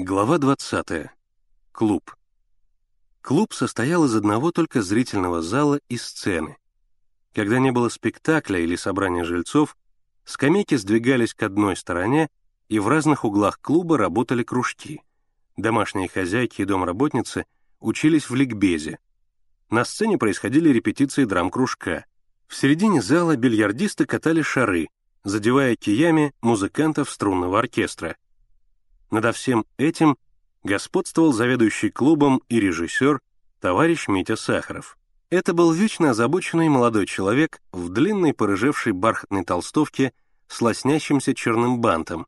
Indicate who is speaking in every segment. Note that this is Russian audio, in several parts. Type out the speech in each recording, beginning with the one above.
Speaker 1: Глава 20. Клуб. Клуб состоял из одного только зрительного зала и сцены. Когда не было спектакля или собрания жильцов, скамейки сдвигались к одной стороне, и в разных углах клуба работали кружки. Домашние хозяйки и домработницы учились в ликбезе. На сцене происходили репетиции драм-кружка. В середине зала бильярдисты катали шары, задевая киями музыкантов струнного оркестра — надо всем этим господствовал заведующий клубом и режиссер товарищ Митя Сахаров. Это был вечно озабоченный молодой человек в длинной порыжевшей бархатной толстовке с лоснящимся черным бантом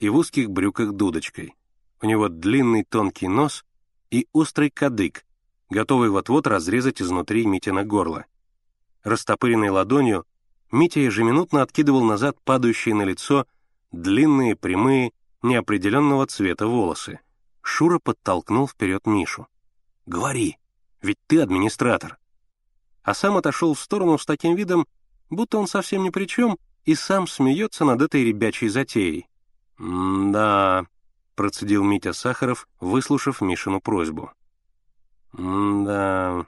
Speaker 1: и в узких брюках дудочкой. У него длинный тонкий нос и острый кадык, готовый вот-вот разрезать изнутри Митина горло. Растопыренной ладонью Митя ежеминутно откидывал назад падающие на лицо длинные, прямые, неопределенного цвета волосы. Шура подтолкнул вперед Мишу. «Говори, ведь ты администратор». А сам отошел в сторону с таким видом, будто он совсем ни при чем, и сам смеется над этой ребячей затеей. «Да», — процедил Митя Сахаров, выслушав Мишину просьбу. «Да,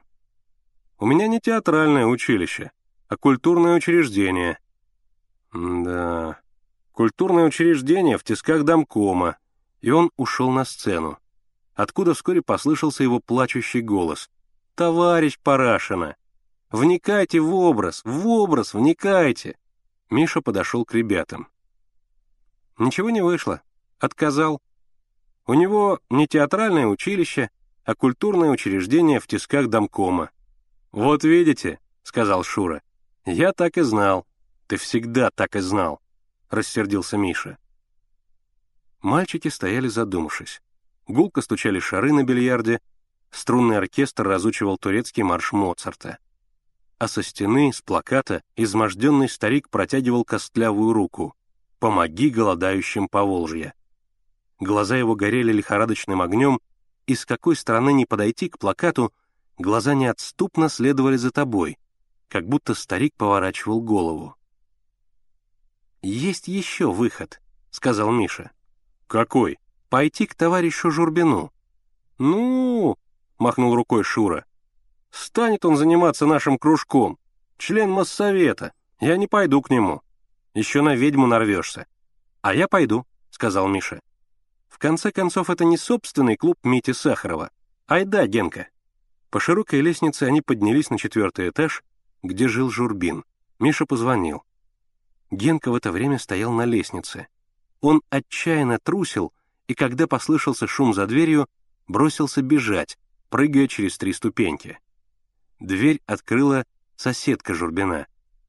Speaker 1: у меня не театральное училище, а культурное учреждение». «Да, культурное учреждение в тисках домкома, и он ушел на сцену, откуда вскоре послышался его плачущий голос. «Товарищ Парашина, вникайте в образ, в образ вникайте!» Миша подошел к ребятам. Ничего не вышло. Отказал. У него не театральное училище, а культурное учреждение в тисках домкома. «Вот видите», — сказал Шура, — «я так и знал. Ты всегда так и знал рассердился Миша. Мальчики стояли задумавшись. Гулко стучали шары на бильярде, струнный оркестр разучивал турецкий марш Моцарта. А со стены, с плаката, изможденный старик протягивал костлявую руку. «Помоги голодающим по Волжье». Глаза его горели лихорадочным огнем, и с какой стороны не подойти к плакату, глаза неотступно следовали за тобой, как будто старик поворачивал голову. «Есть еще выход», — сказал Миша. «Какой?» «Пойти к товарищу Журбину». «Ну...» — махнул рукой Шура. «Станет он заниматься нашим кружком. Член Моссовета. Я не пойду к нему. Еще на ведьму нарвешься». «А я пойду», — сказал Миша. «В конце концов, это не собственный клуб Мити Сахарова. Айда, Генка». По широкой лестнице они поднялись на четвертый этаж, где жил Журбин. Миша позвонил. Генка в это время стоял на лестнице. Он отчаянно трусил, и когда послышался шум за дверью, бросился бежать, прыгая через три ступеньки. Дверь открыла соседка Журбина,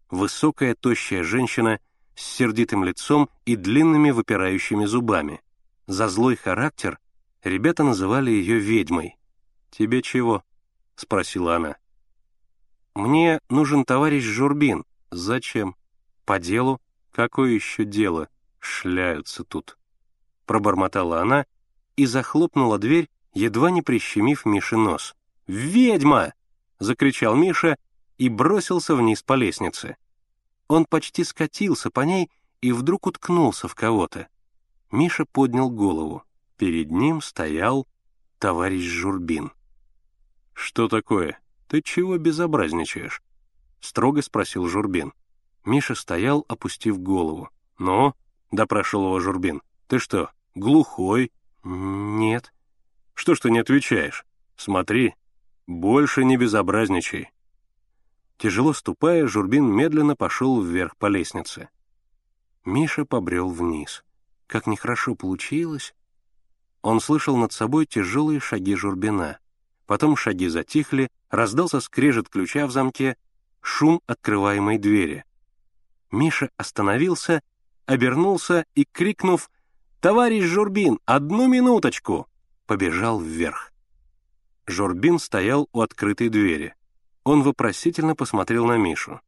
Speaker 1: высокая тощая женщина с сердитым лицом и длинными выпирающими зубами. За злой характер ребята называли ее ведьмой. «Тебе чего?» — спросила она. «Мне нужен товарищ Журбин. Зачем?» «По делу? Какое еще дело? Шляются тут!» Пробормотала она и захлопнула дверь, едва не прищемив Мише нос. «Ведьма!» — закричал Миша и бросился вниз по лестнице. Он почти скатился по ней и вдруг уткнулся в кого-то. Миша поднял голову. Перед ним стоял товарищ Журбин. «Что такое? Ты чего безобразничаешь?» — строго спросил Журбин. Миша стоял, опустив голову. «Ну?» — допрашивал его Журбин. «Ты что, глухой?» «Нет». «Что ж ты не отвечаешь? Смотри, больше не безобразничай». Тяжело ступая, Журбин медленно пошел вверх по лестнице. Миша побрел вниз. Как нехорошо получилось. Он слышал над собой тяжелые шаги Журбина. Потом шаги затихли, раздался скрежет ключа в замке, шум открываемой двери — Миша остановился, обернулся и, крикнув «Товарищ Журбин, одну минуточку!» побежал вверх. Журбин стоял у открытой двери. Он вопросительно посмотрел на Мишу.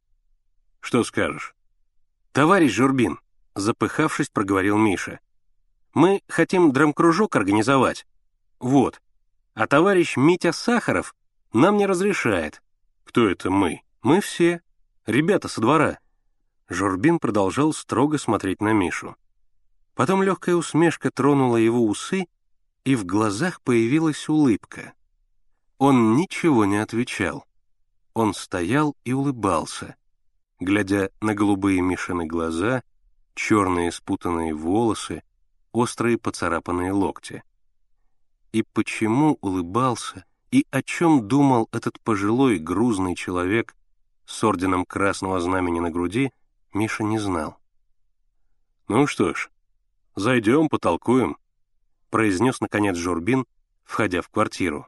Speaker 1: «Что скажешь?» «Товарищ Журбин», — запыхавшись, проговорил Миша. «Мы хотим драмкружок организовать. Вот. А товарищ Митя Сахаров нам не разрешает». «Кто это мы?» «Мы все. Ребята со двора. Журбин продолжал строго смотреть на Мишу. Потом легкая усмешка тронула его усы, и в глазах появилась улыбка. Он ничего не отвечал. Он стоял и улыбался, глядя на голубые Мишины глаза, черные спутанные волосы, острые поцарапанные локти. И почему улыбался, и о чем думал этот пожилой грузный человек с орденом Красного Знамени на груди, Миша не знал. «Ну что ж, зайдем, потолкуем», — произнес, наконец, Журбин, входя в квартиру.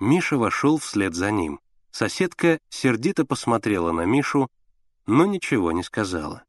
Speaker 1: Миша вошел вслед за ним. Соседка сердито посмотрела на Мишу, но ничего не сказала.